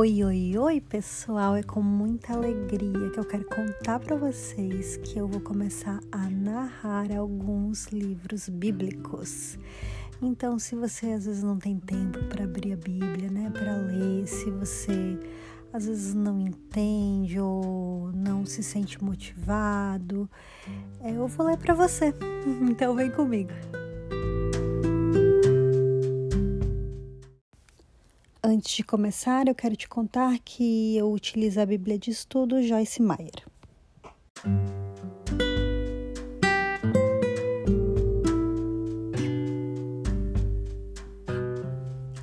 Oi, oi, oi, pessoal! É com muita alegria que eu quero contar para vocês que eu vou começar a narrar alguns livros bíblicos. Então, se você às vezes não tem tempo para abrir a Bíblia, né, para ler, se você às vezes não entende ou não se sente motivado, é, eu vou ler para você. Então, vem comigo. Antes de começar, eu quero te contar que eu utilizo a Bíblia de Estudo Joyce Meyer.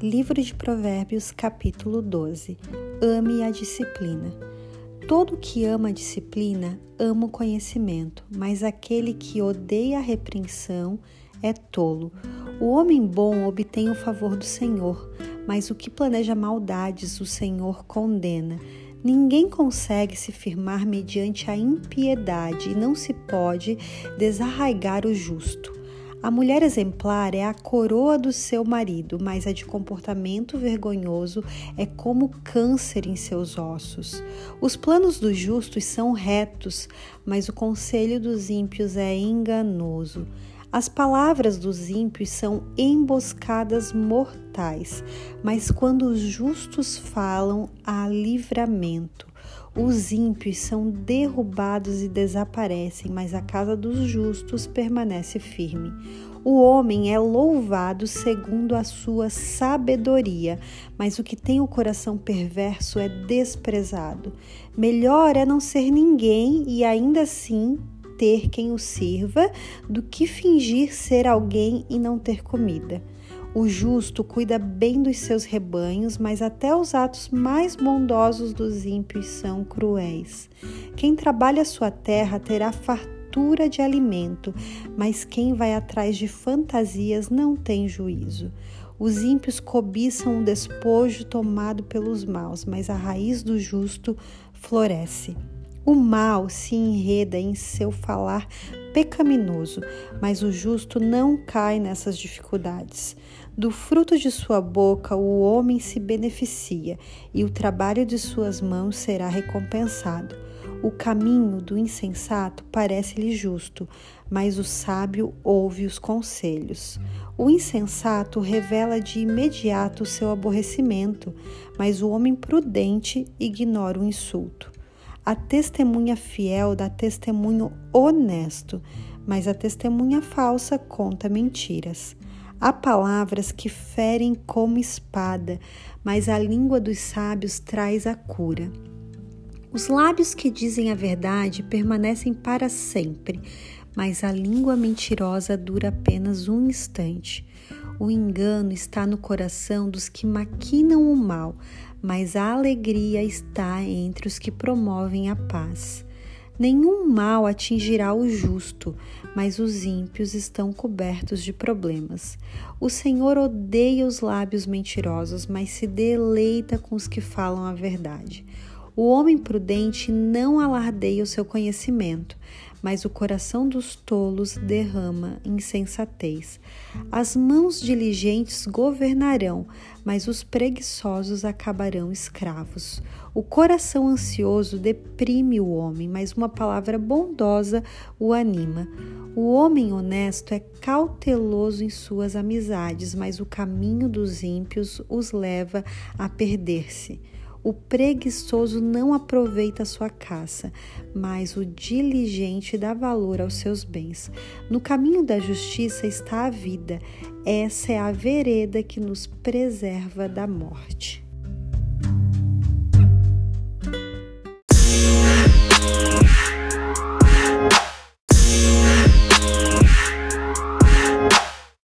Livro de Provérbios, capítulo 12. Ame a disciplina. Todo que ama a disciplina ama o conhecimento, mas aquele que odeia a repreensão é tolo. O homem bom obtém o favor do Senhor mas o que planeja maldades o Senhor condena. Ninguém consegue se firmar mediante a impiedade e não se pode desarraigar o justo. A mulher exemplar é a coroa do seu marido, mas a de comportamento vergonhoso é como câncer em seus ossos. Os planos dos justos são retos, mas o conselho dos ímpios é enganoso. As palavras dos ímpios são emboscadas mortais, mas quando os justos falam, há livramento. Os ímpios são derrubados e desaparecem, mas a casa dos justos permanece firme. O homem é louvado segundo a sua sabedoria, mas o que tem o coração perverso é desprezado. Melhor é não ser ninguém e ainda assim ter quem o sirva do que fingir ser alguém e não ter comida. O justo cuida bem dos seus rebanhos, mas até os atos mais bondosos dos ímpios são cruéis. Quem trabalha sua terra terá fartura de alimento, mas quem vai atrás de fantasias não tem juízo. Os ímpios cobiçam o despojo tomado pelos maus, mas a raiz do justo floresce. O mal se enreda em seu falar pecaminoso, mas o justo não cai nessas dificuldades. Do fruto de sua boca o homem se beneficia, e o trabalho de suas mãos será recompensado. O caminho do insensato parece-lhe justo, mas o sábio ouve os conselhos. O insensato revela de imediato o seu aborrecimento, mas o homem prudente ignora o insulto. A testemunha fiel dá testemunho honesto, mas a testemunha falsa conta mentiras. Há palavras que ferem como espada, mas a língua dos sábios traz a cura. Os lábios que dizem a verdade permanecem para sempre, mas a língua mentirosa dura apenas um instante. O engano está no coração dos que maquinam o mal, mas a alegria está entre os que promovem a paz. Nenhum mal atingirá o justo, mas os ímpios estão cobertos de problemas. O Senhor odeia os lábios mentirosos, mas se deleita com os que falam a verdade. O homem prudente não alardeia o seu conhecimento, mas o coração dos tolos derrama insensatez. As mãos diligentes governarão, mas os preguiçosos acabarão escravos. O coração ansioso deprime o homem, mas uma palavra bondosa o anima. O homem honesto é cauteloso em suas amizades, mas o caminho dos ímpios os leva a perder-se. O preguiçoso não aproveita a sua caça, mas o diligente dá valor aos seus bens. No caminho da justiça está a vida, essa é a vereda que nos preserva da morte.